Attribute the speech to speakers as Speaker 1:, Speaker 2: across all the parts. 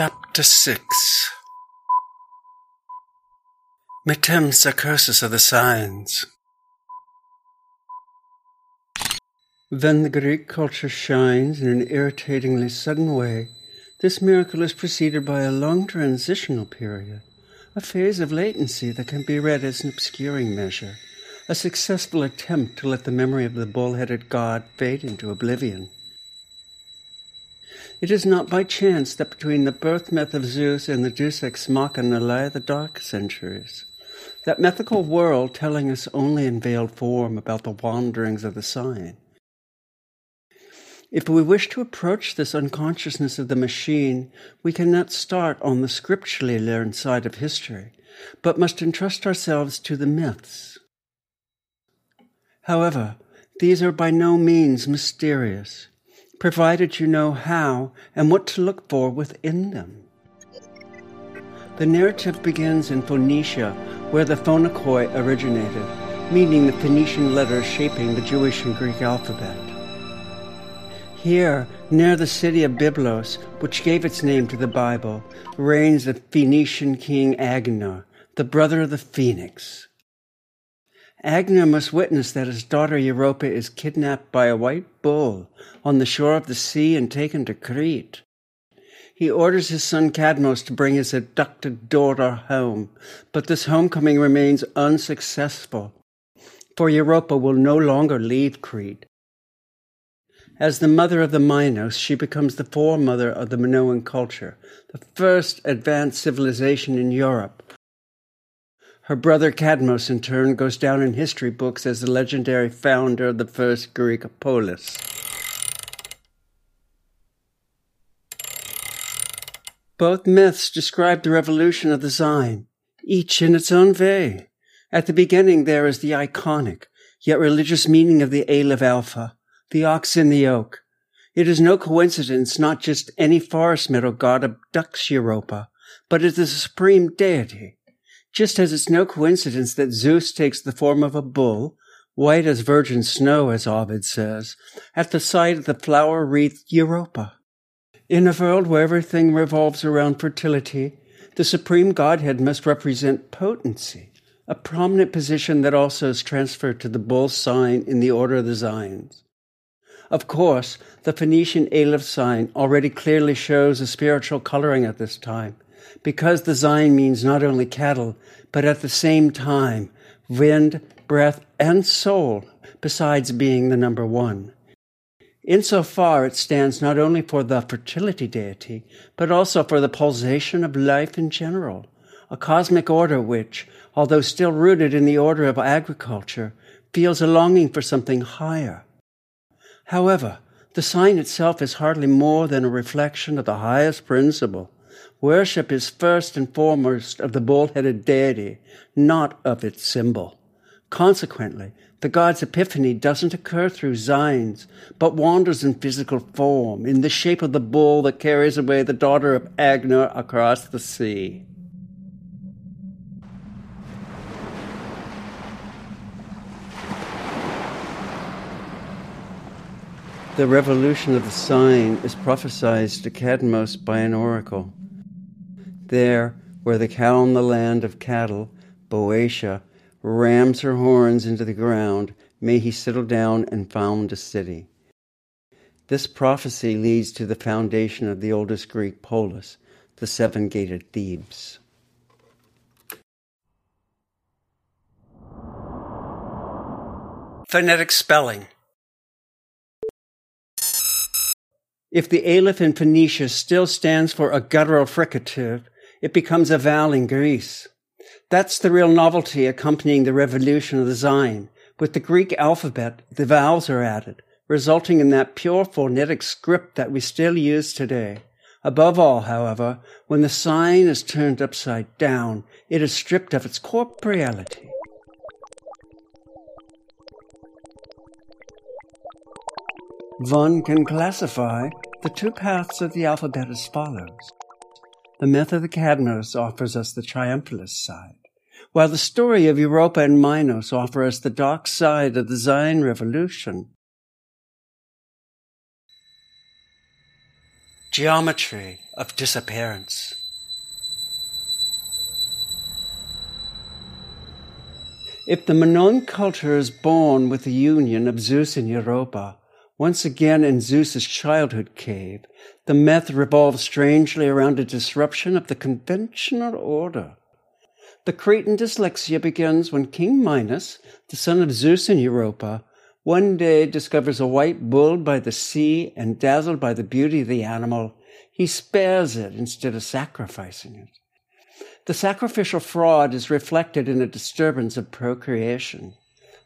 Speaker 1: Chapter 6 Metempsychosis of the Signs Then the Greek culture shines in an irritatingly sudden way. This miracle is preceded by a long transitional period, a phase of latency that can be read as an obscuring measure, a successful attempt to let the memory of the bull-headed god fade into oblivion. It is not by chance that between the birth myth of Zeus and the Deus Ex Machina lie the dark centuries. That mythical world telling us only in veiled form about the wanderings of the sign. If we wish to approach this unconsciousness of the machine, we cannot start on the scripturally learned side of history, but must entrust ourselves to the myths. However, these are by no means mysterious provided you know how and what to look for within them. The narrative begins in Phoenicia, where the Phonikoi originated, meaning the Phoenician letters shaping the Jewish and Greek alphabet. Here, near the city of Byblos, which gave its name to the Bible, reigns the Phoenician king Agenor, the brother of the phoenix. Agenor must witness that his daughter Europa is kidnapped by a white bull on the shore of the sea and taken to Crete. He orders his son Cadmos to bring his abducted daughter home, but this homecoming remains unsuccessful, for Europa will no longer leave Crete. As the mother of the Minos, she becomes the foremother of the Minoan culture, the first advanced civilization in Europe, her brother Cadmos, in turn, goes down in history books as the legendary founder of the first Greek polis. Both myths describe the revolution of the sign, each in its own way. At the beginning, there is the iconic, yet religious meaning of the Aleph Alpha, the ox in the oak. It is no coincidence not just any forest meadow god abducts Europa, but is the supreme deity just as it's no coincidence that Zeus takes the form of a bull, white as virgin snow, as Ovid says, at the site of the flower wreathed Europa. In a world where everything revolves around fertility, the supreme Godhead must represent potency, a prominent position that also is transferred to the bull sign in the order of the signs. Of course, the Phoenician Aleph sign already clearly shows a spiritual coloring at this time, because the Zion means not only cattle, but at the same time wind, breath, and soul, besides being the number one. Insofar, it stands not only for the fertility deity, but also for the pulsation of life in general, a cosmic order which, although still rooted in the order of agriculture, feels a longing for something higher. However, the sign itself is hardly more than a reflection of the highest principle, Worship is first and foremost of the bull-headed deity, not of its symbol. Consequently, the god's epiphany doesn't occur through signs, but wanders in physical form, in the shape of the bull that carries away the daughter of Agenor across the sea. The revolution of the sign is prophesied to Cadmos by an oracle. There, where the cow in the land of cattle, Boeotia, rams her horns into the ground, may he settle down and found a city. This prophecy leads to the foundation of the oldest Greek polis, the seven gated Thebes. Phonetic spelling. If the aleph in Phoenicia still stands for a guttural fricative, it becomes a vowel in Greece. That's the real novelty accompanying the revolution of the Zion. With the Greek alphabet, the vowels are added, resulting in that pure phonetic script that we still use today. Above all, however, when the sign is turned upside down, it is stripped of its corporeality. One can classify the two paths of the alphabet as follows. The myth of the Cadmos offers us the triumphalist side, while the story of Europa and Minos offer us the dark side of the Zion revolution. geometry of disappearance. If the Minoan culture is born with the union of Zeus and Europa, once again in Zeus's childhood cave, the myth revolves strangely around a disruption of the conventional order. The Cretan dyslexia begins when King Minos, the son of Zeus and Europa, one day discovers a white bull by the sea and dazzled by the beauty of the animal, he spares it instead of sacrificing it. The sacrificial fraud is reflected in a disturbance of procreation.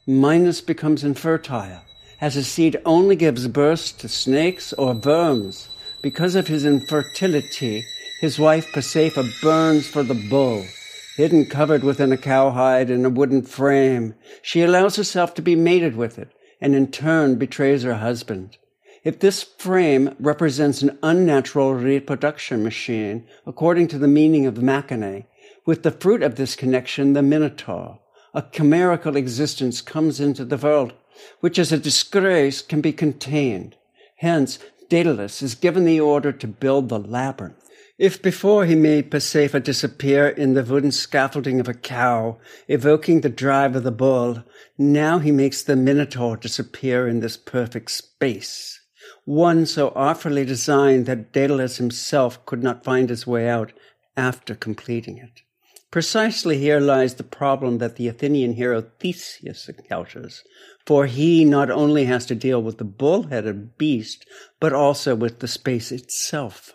Speaker 1: Minos becomes infertile, as a seed only gives birth to snakes or worms. Because of his infertility, his wife Pasiphae burns for the bull, hidden covered within a cowhide in a wooden frame. She allows herself to be mated with it, and in turn betrays her husband. If this frame represents an unnatural reproduction machine, according to the meaning of mechane, with the fruit of this connection, the Minotaur, a chimerical existence comes into the world, which as a disgrace can be contained. Hence, Daedalus is given the order to build the labyrinth. If before he made Pasiphae disappear in the wooden scaffolding of a cow, evoking the drive of the bull, now he makes the Minotaur disappear in this perfect space, one so artfully designed that Daedalus himself could not find his way out after completing it. Precisely here lies the problem that the Athenian hero Theseus encounters, for he not only has to deal with the bull-headed beast, but also with the space itself.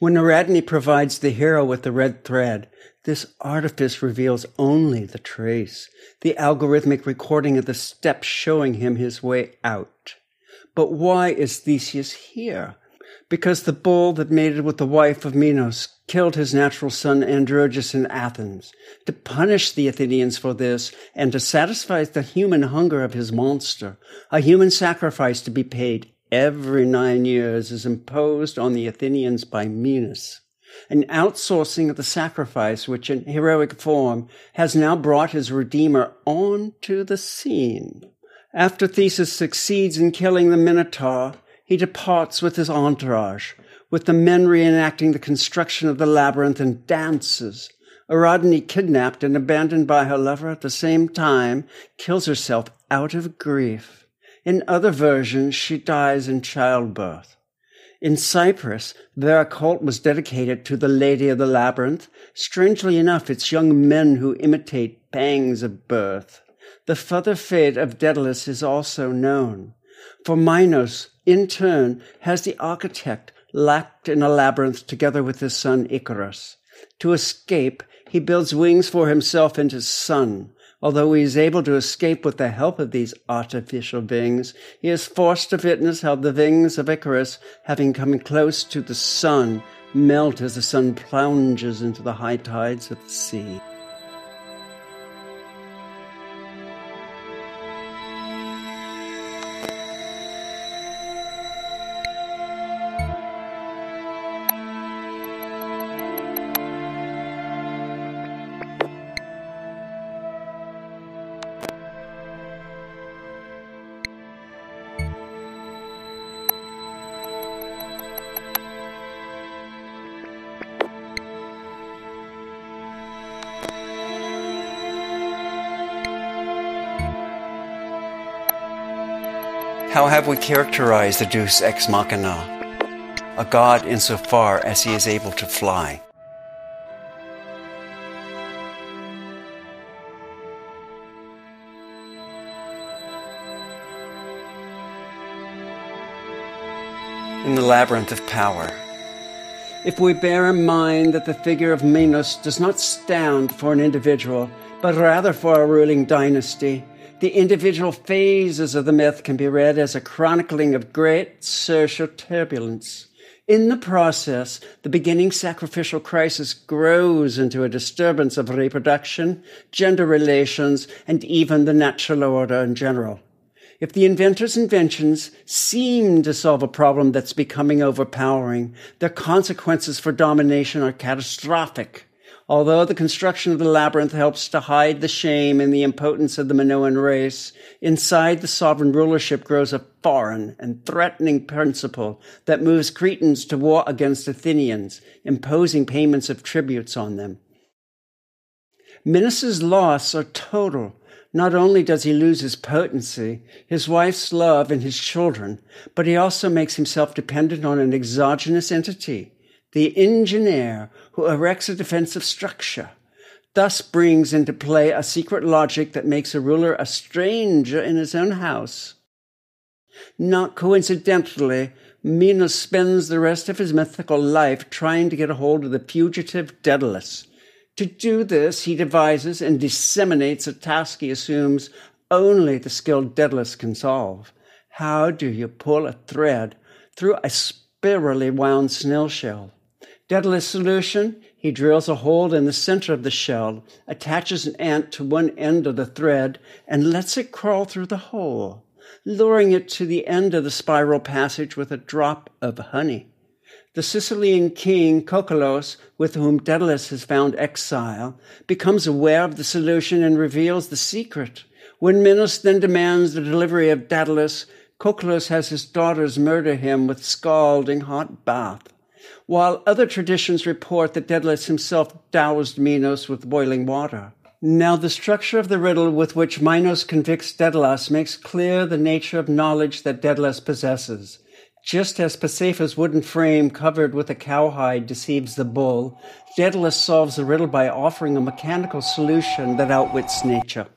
Speaker 1: When Ariadne provides the hero with the red thread, this artifice reveals only the trace, the algorithmic recording of the steps showing him his way out. But why is Theseus here? Because the bull that mated with the wife of Minos killed his natural son Androgeus in Athens. To punish the Athenians for this and to satisfy the human hunger of his monster, a human sacrifice to be paid every nine years is imposed on the Athenians by Minos. An outsourcing of the sacrifice, which in heroic form has now brought his Redeemer onto the scene. After Theseus succeeds in killing the Minotaur, he departs with his entourage, with the men reenacting the construction of the labyrinth and dances. Ariadne, kidnapped and abandoned by her lover at the same time, kills herself out of grief. In other versions, she dies in childbirth. In Cyprus, their cult was dedicated to the Lady of the Labyrinth. Strangely enough, it's young men who imitate pangs of birth. The further fate of Daedalus is also known. For Minos, in turn, has the architect locked in a labyrinth together with his son Icarus. To escape, he builds wings for himself and his son. Although he is able to escape with the help of these artificial wings, he is forced to witness how the wings of Icarus, having come close to the sun, melt as the sun plunges into the high tides of the sea. Have we characterized the Deus ex machina? A God insofar as he is able to fly. In the labyrinth of power. If we bear in mind that the figure of Minos does not stand for an individual, but rather for a ruling dynasty, the individual phases of the myth can be read as a chronicling of great social turbulence. In the process, the beginning sacrificial crisis grows into a disturbance of reproduction, gender relations, and even the natural order in general. If the inventor's inventions seem to solve a problem that's becoming overpowering, their consequences for domination are catastrophic. Although the construction of the labyrinth helps to hide the shame and the impotence of the Minoan race, inside the sovereign rulership grows a foreign and threatening principle that moves Cretans to war against Athenians, imposing payments of tributes on them. Minos's loss are total. Not only does he lose his potency, his wife's love, and his children, but he also makes himself dependent on an exogenous entity, the engineer who erects a defensive structure, thus brings into play a secret logic that makes a ruler a stranger in his own house. Not coincidentally, Minos spends the rest of his mythical life trying to get a hold of the fugitive Daedalus. To do this, he devises and disseminates a task he assumes only the skilled Daedalus can solve. How do you pull a thread through a spirally wound snail shell? Daedalus' solution? He drills a hole in the center of the shell, attaches an ant to one end of the thread, and lets it crawl through the hole, luring it to the end of the spiral passage with a drop of honey. The Sicilian king Coccolos, with whom Daedalus has found exile, becomes aware of the solution and reveals the secret. When Minos then demands the delivery of Daedalus, Coccolos has his daughters murder him with scalding hot bath while other traditions report that Daedalus himself doused Minos with boiling water. Now, the structure of the riddle with which Minos convicts Daedalus makes clear the nature of knowledge that Daedalus possesses. Just as Pasiphae's wooden frame covered with a cowhide deceives the bull, Daedalus solves the riddle by offering a mechanical solution that outwits nature.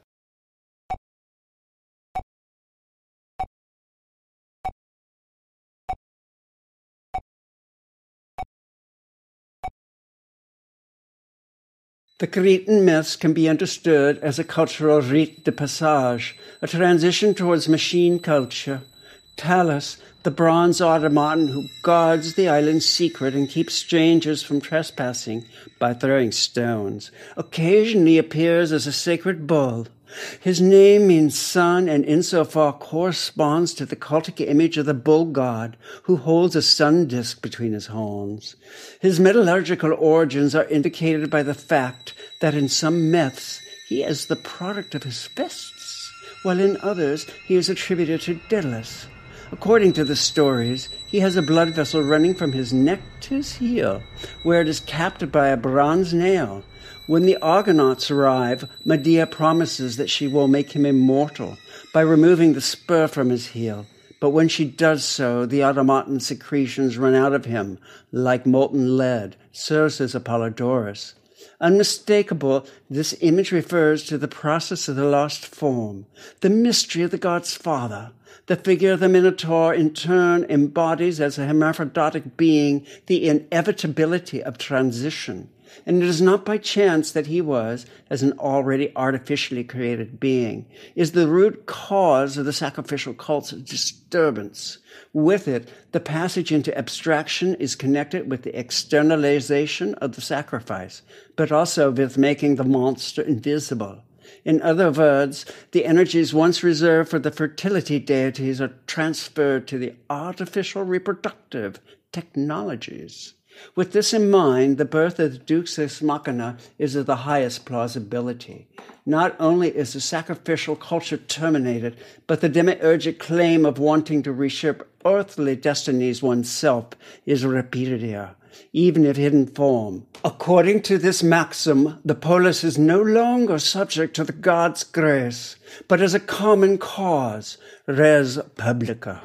Speaker 1: The Cretan myths can be understood as a cultural rite de passage, a transition towards machine culture. Talus, the bronze automaton who guards the island's secret and keeps strangers from trespassing by throwing stones, occasionally appears as a sacred bull. His name means sun and insofar corresponds to the cultic image of the bull god who holds a sun disk between his horns. His metallurgical origins are indicated by the fact that in some myths he is the product of Hephaestus, while in others he is attributed to Daedalus. According to the stories, he has a blood vessel running from his neck to his heel, where it is capped by a bronze nail. When the Argonauts arrive, Medea promises that she will make him immortal by removing the spur from his heel. But when she does so, the automaton secretions run out of him like molten lead, so says Apollodorus. Unmistakable, this image refers to the process of the lost form, the mystery of the god's father. The figure of the Minotaur in turn embodies as a hermaphroditic being the inevitability of transition. And it is not by chance that he was, as an already artificially created being, is the root cause of the sacrificial cult's disturbance. With it, the passage into abstraction is connected with the externalization of the sacrifice, but also with making the monster invisible. In other words, the energies once reserved for the fertility deities are transferred to the artificial reproductive technologies. With this in mind, the birth of the Deus Ex Machina is of the highest plausibility. Not only is the sacrificial culture terminated, but the demiurgic claim of wanting to reshape earthly destinies oneself is repeated here, even if hidden form. According to this maxim, the polis is no longer subject to the God's grace, but as a common cause, res publica.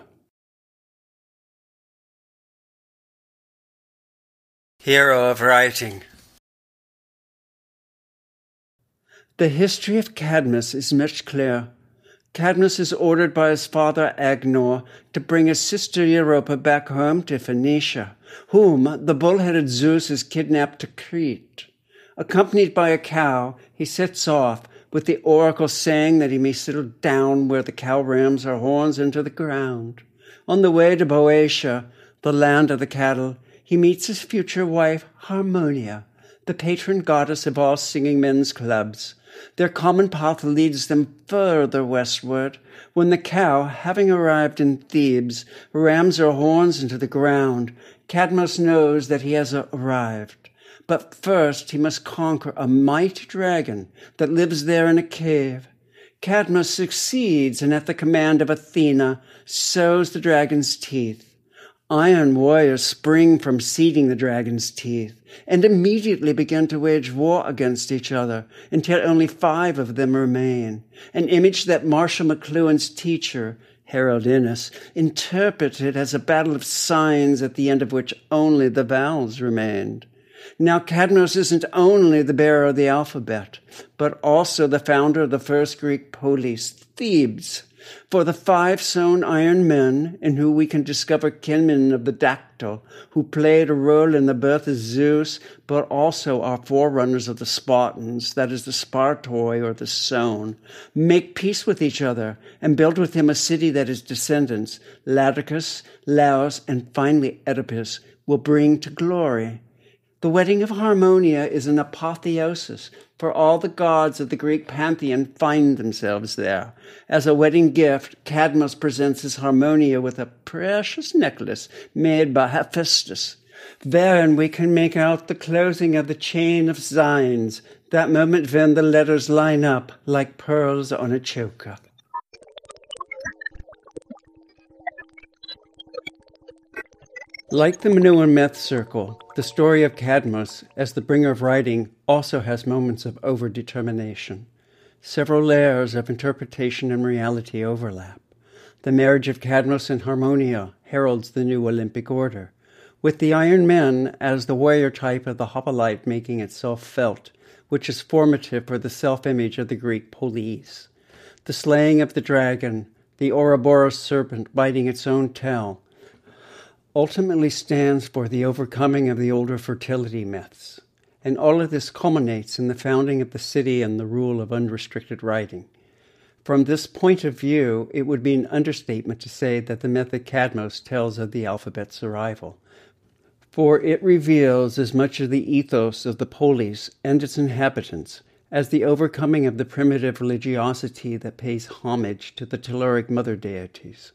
Speaker 1: Hero of Writing The history of Cadmus is much clearer. Cadmus is ordered by his father Agenor to bring his sister Europa back home to Phoenicia, whom the bull-headed Zeus has kidnapped to Crete. Accompanied by a cow, he sets off, with the oracle saying that he may settle down where the cow rams her horns into the ground. On the way to Boeotia, the land of the cattle, he meets his future wife, Harmonia, the patron goddess of all singing men's clubs. Their common path leads them further westward, when the cow, having arrived in Thebes, rams her horns into the ground. Cadmus knows that he has arrived. But first he must conquer a mighty dragon that lives there in a cave. Cadmus succeeds and at the command of Athena sows the dragon's teeth. Iron warriors spring from seeding the dragon's teeth and immediately begin to wage war against each other until only five of them remain, an image that Marshall McLuhan's teacher, Harold Innis, interpreted as a battle of signs at the end of which only the vowels remained. Now, Cadmus isn't only the bearer of the alphabet, but also the founder of the first Greek polis, Thebes. For the five sown iron men, in whom we can discover kinmen of the dactyl, who played a role in the birth of Zeus, but also are forerunners of the Spartans, that is, the Spartoi or the sown, make peace with each other and build with him a city that his descendants, Labdacus, Laius, and finally Oedipus, will bring to glory. The wedding of Harmonia is an apotheosis, for all the gods of the Greek pantheon find themselves there. As a wedding gift, Cadmus presents his Harmonia with a precious necklace made by Hephaestus. Therein we can make out the closing of the chain of signs, that moment when the letters line up like pearls on a choker. Like the Minoan myth circle, the story of Cadmus, as the bringer of writing, also has moments of overdetermination. Several layers of interpretation and reality overlap. The marriage of Cadmus and Harmonia heralds the new Olympic order, with the Iron Men as the warrior type of the hoplite making itself felt, which is formative for the self image of the Greek polis. The slaying of the dragon, the Ouroboros serpent biting its own tail, ultimately stands for the overcoming of the older fertility myths. And all of this culminates in the founding of the city and the rule of unrestricted writing. From this point of view, it would be an understatement to say that the myth of Cadmos tells of the alphabet's arrival, for it reveals as much of the ethos of the polis and its inhabitants as the overcoming of the primitive religiosity that pays homage to the telluric mother deities.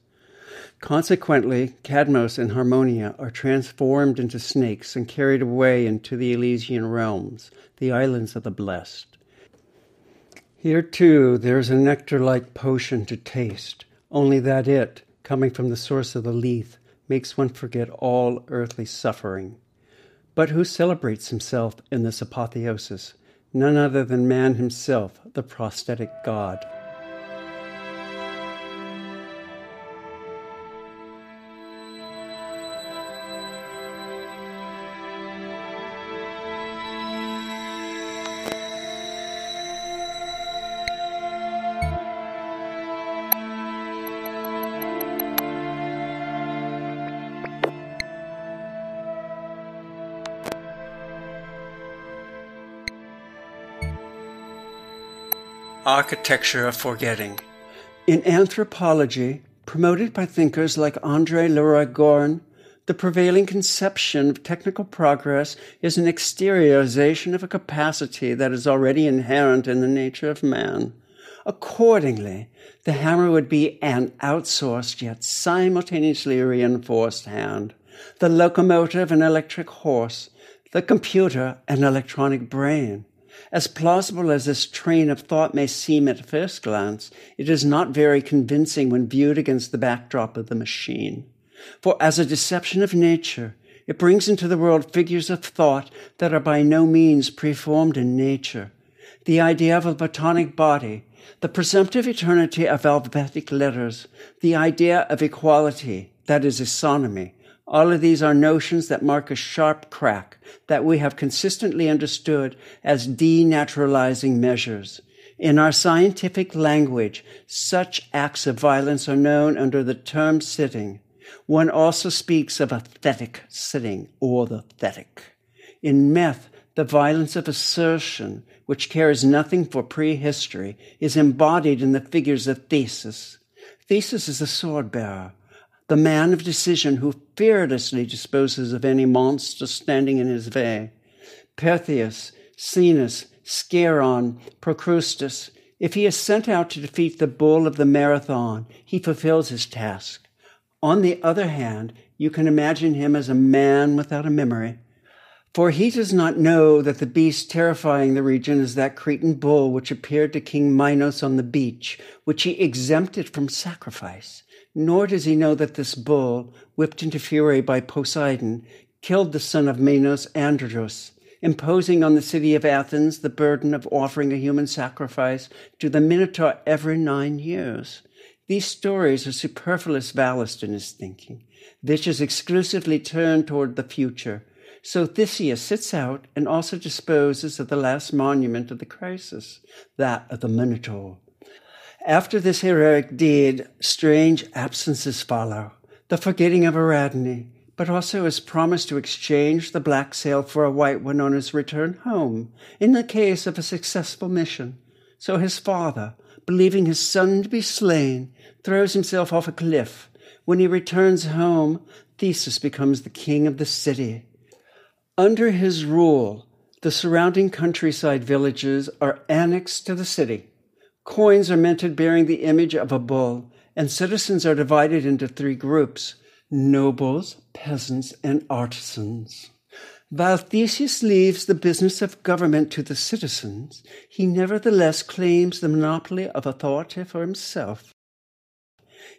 Speaker 1: Consequently, Cadmos and Harmonia are transformed into snakes and carried away into the Elysian realms, the islands of the blessed. Here, too, there is a nectar like potion to taste, only that it, coming from the source of the Lethe, makes one forget all earthly suffering. But who celebrates himself in this apotheosis? None other than man himself, the prosthetic god. Architecture of Forgetting. In anthropology, promoted by thinkers like Andre Leroi-Gourhan, the prevailing conception of technical progress is an exteriorization of a capacity that is already inherent in the nature of man. Accordingly, the hammer would be an outsourced yet simultaneously reinforced hand, the locomotive an electric horse, the computer an electronic brain. As plausible as this train of thought may seem at first glance, it is not very convincing when viewed against the backdrop of the machine. For as a deception of nature, it brings into the world figures of thought that are by no means preformed in nature. The idea of a Platonic body, the presumptive eternity of alphabetic letters, the idea of equality, that is, isonomy, all of these are notions that mark a sharp crack that we have consistently understood as denaturalizing measures. In our scientific language, such acts of violence are known under the term sitting. One also speaks of a thetic sitting or the thetic. In myth, the violence of assertion, which cares nothing for prehistory, is embodied in the figures of Theseus. Theseus is a sword bearer the man of decision who fearlessly disposes of any monster standing in his way. Perseus, Sinis, Sciron, Procrustes, if he is sent out to defeat the bull of the marathon, he fulfills his task. On the other hand, you can imagine him as a man without a memory. For he does not know that the beast terrifying the region is that Cretan bull which appeared to King Minos on the beach, which he exempted from sacrifice. Nor does he know that this bull, whipped into fury by Poseidon, killed the son of Minos, Androgeus, imposing on the city of Athens the burden of offering a human sacrifice to the Minotaur every nine years. These stories are superfluous ballast in his thinking, which is exclusively turned toward the future. So Theseus sits out and also disposes of the last monument of the crisis, that of the Minotaur. After this heroic deed, strange absences follow. The forgetting of Ariadne, but also his promise to exchange the black sail for a white one on his return home, in the case of a successful mission. So his father, believing his son to be slain, throws himself off a cliff. When he returns home, Theseus becomes the king of the city. Under his rule, the surrounding countryside villages are annexed to the city. Coins are minted bearing the image of a bull, and citizens are divided into three groups nobles, peasants, and artisans. While Theseus leaves the business of government to the citizens, he nevertheless claims the monopoly of authority for himself.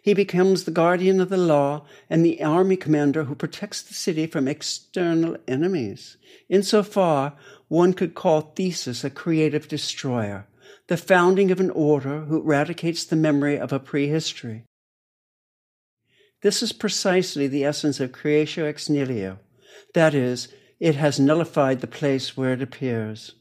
Speaker 1: He becomes the guardian of the law and the army commander who protects the city from external enemies. Insofar, one could call Theseus a creative destroyer, the founding of an order who eradicates the memory of a prehistory. This is precisely the essence of creatio ex nihilo. That is, it has nullified the place where it appears.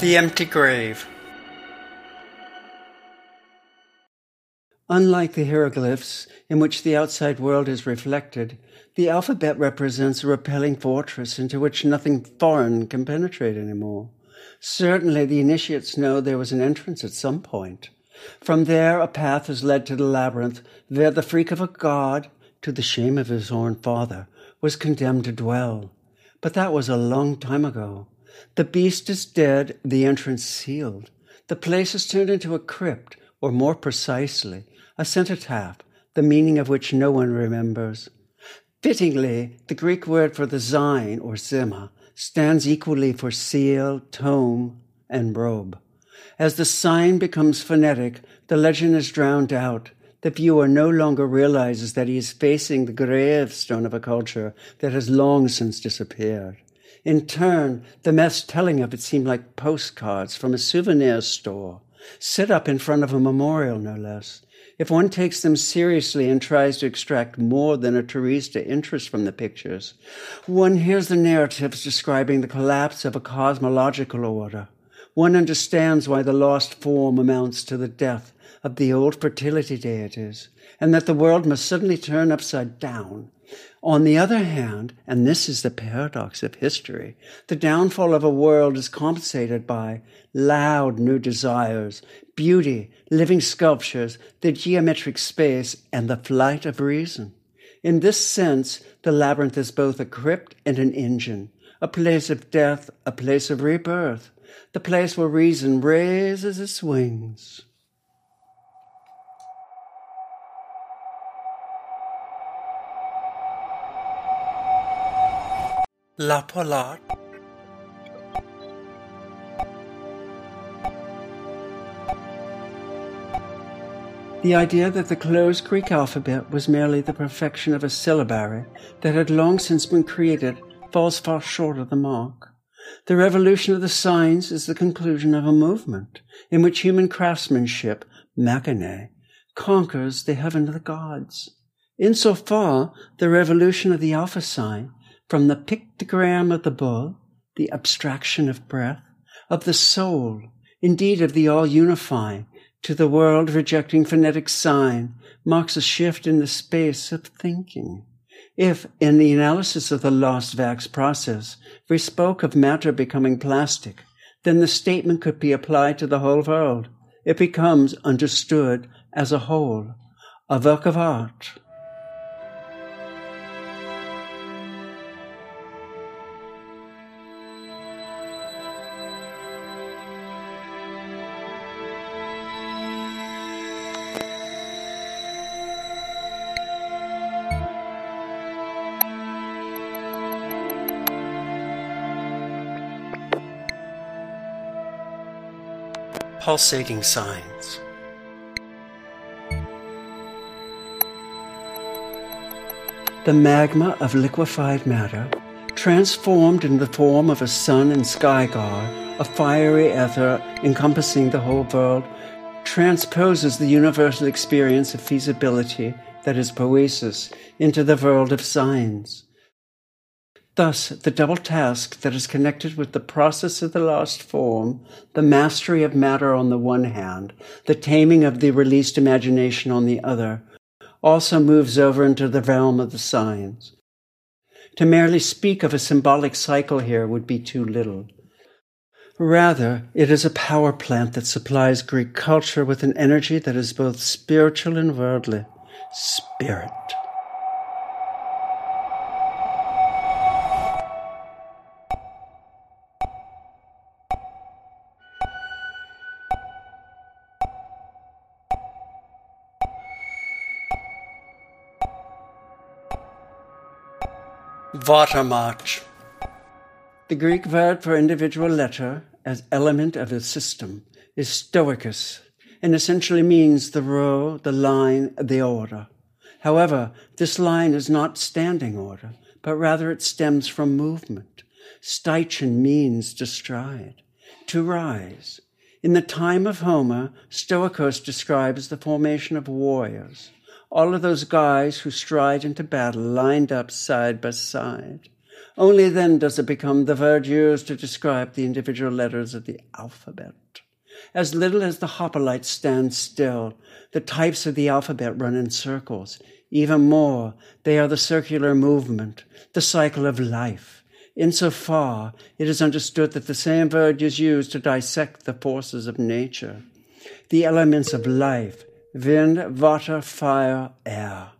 Speaker 1: The Empty Grave. Unlike the hieroglyphs, in which the outside world is reflected, the alphabet represents a repelling fortress into which nothing foreign can penetrate anymore. Certainly, the initiates know there was an entrance at some point. From there, a path is led to the labyrinth, where the freak of a god, to the shame of his own father, was condemned to dwell. But that was a long time ago. The beast is dead, the entrance sealed. The place is turned into a crypt, or more precisely, a cenotaph, the meaning of which no one remembers. Fittingly, the Greek word for the zine, or sema, stands equally for seal, tome, and robe. As the sign becomes phonetic, the legend is drowned out. The viewer no longer realizes that he is facing the gravestone of a culture that has long since disappeared. In turn, the mess telling of it seemed like postcards from a souvenir store, set up in front of a memorial, no less. If one takes them seriously and tries to extract more than a tourista interest from the pictures, one hears the narratives describing the collapse of a cosmological order. One understands why the lost form amounts to the death of the old fertility deities, and that the world must suddenly turn upside down on the other hand, and this is the paradox of history, the downfall of a world is compensated by loud new desires, beauty, living sculptures, the geometric space, and the flight of reason. In this sense, the labyrinth is both a crypt and an engine, a place of death, a place of rebirth, the place where reason raises its wings. La Polar. The idea that the closed Greek alphabet was merely the perfection of a syllabary that had long since been created falls far short of the mark. The revolution of the signs is the conclusion of a movement in which human craftsmanship, machine, conquers the heaven of the gods. Insofar, the revolution of the alpha sign from the pictogram of the bull, the abstraction of breath, of the soul, indeed of the all unifying, to the world rejecting phonetic sign, marks a shift in the space of thinking. If, in the analysis of the lost wax process, we spoke of matter becoming plastic, then the statement could be applied to the whole world. It becomes understood as a whole, a work of art. Pulsating signs. The magma of liquefied matter, transformed in the form of a sun and sky god, a fiery ether encompassing the whole world, transposes the universal experience of feasibility, that is poesis, into the world of signs. Thus, the double task that is connected with the process of the lost form, the mastery of matter on the one hand, the taming of the released imagination on the other, also moves over into the realm of the signs. To merely speak of a symbolic cycle here would be too little. Rather, it is a power plant that supplies Greek culture with an energy that is both spiritual and worldly. Spirit. Watermarch. The Greek word for individual letter as element of a system is stoichus and essentially means the row, the line, the order. However, this line is not standing order, but rather it stems from movement. steichein means to stride, to rise. In the time of Homer, Stoikos describes the formation of warriors all of those guys who stride into battle lined up side by side. Only then does it become the word used to describe the individual letters of the alphabet. As little as the hoplites stand still, the types of the alphabet run in circles. Even more, they are the circular movement, the cycle of life. Insofar, it is understood that the same word is used to dissect the forces of nature. The elements of life, wind, water, fire, air.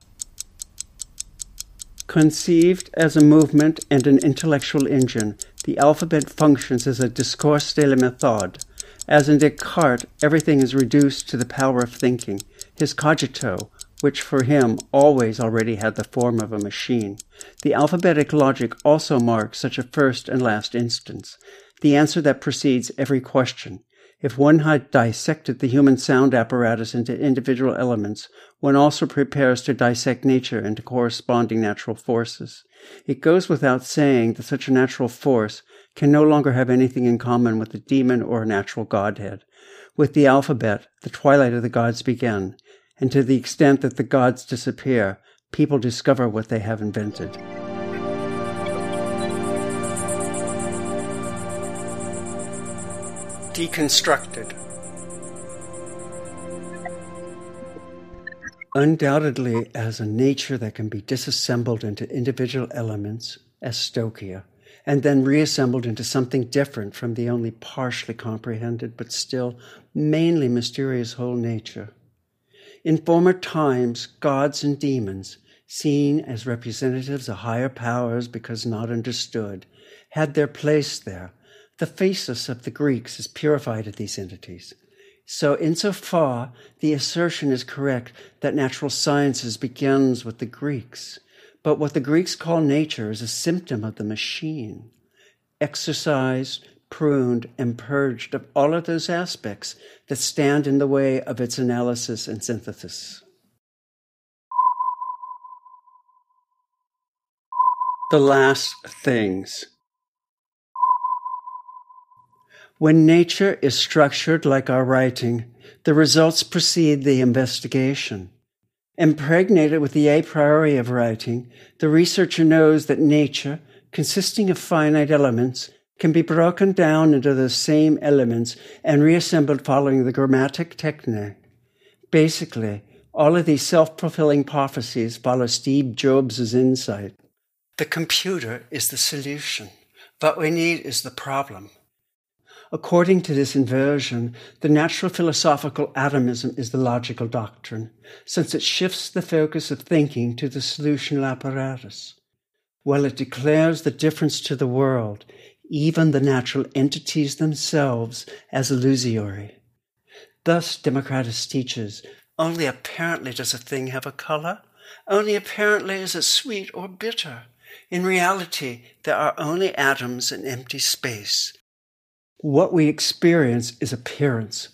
Speaker 1: Conceived as a movement and an intellectual engine, the alphabet functions as a discours de la méthode. As in Descartes, everything is reduced to the power of thinking, his cogito, which for him always already had the form of a machine. The alphabetic logic also marks such a first and last instance, the answer that precedes every question, if one had dissected the human sound apparatus into individual elements, one also prepares to dissect nature into corresponding natural forces. It goes without saying that such a natural force can no longer have anything in common with a demon or a natural godhead. With the alphabet, the twilight of the gods began, and to the extent that the gods disappear, people discover what they have invented. Deconstructed. Undoubtedly, as a nature that can be disassembled into individual elements, as stoicheia, and then reassembled into something different from the only partially comprehended but still mainly mysterious whole nature. In former times, gods and demons, seen as representatives of higher powers because not understood, had their place there the physis of the Greeks is purified of these entities. So, insofar, the assertion is correct that natural sciences begins with the Greeks. But what the Greeks call nature is a symptom of the machine, exercised, pruned, and purged of all of those aspects that stand in the way of its analysis and synthesis. The last things. When nature is structured like our writing, the results precede the investigation. Impregnated with the a priori of writing, the researcher knows that nature, consisting of finite elements, can be broken down into those same elements and reassembled following the grammatic technique. Basically, all of these self-fulfilling prophecies follow Steve Jobs' insight. The computer is the solution. What we need is the problem. According to this inversion, the natural philosophical atomism is the logical doctrine, since it shifts the focus of thinking to the solutional apparatus. While it declares the difference to the world, even the natural entities themselves, as illusory. Thus, Democritus teaches only apparently does a thing have a color, only apparently is it sweet or bitter. In reality, there are only atoms and empty space. What we experience is appearance.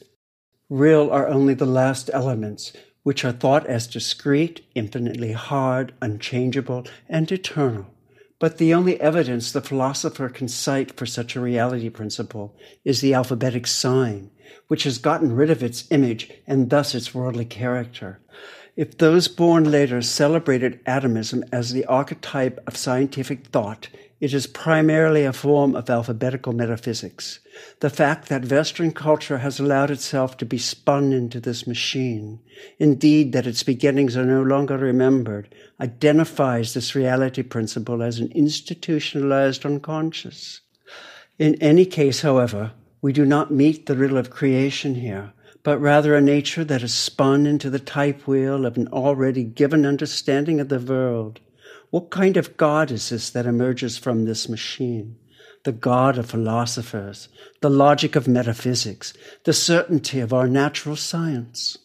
Speaker 1: Real are only the last elements, which are thought as discrete, infinitely hard, unchangeable, and eternal. But the only evidence the philosopher can cite for such a reality principle is the alphabetic sign, which has gotten rid of its image and thus its worldly character. If those born later celebrated atomism as the archetype of scientific thought, it is primarily a form of alphabetical metaphysics. The fact that Western culture has allowed itself to be spun into this machine, indeed that its beginnings are no longer remembered, identifies this reality principle as an institutionalized unconscious. In any case, however, we do not meet the riddle of creation here, but rather a nature that is spun into the type wheel of an already given understanding of the world. What kind of God is this that emerges from this machine? The God of philosophers, the logic of metaphysics, the certainty of our natural science.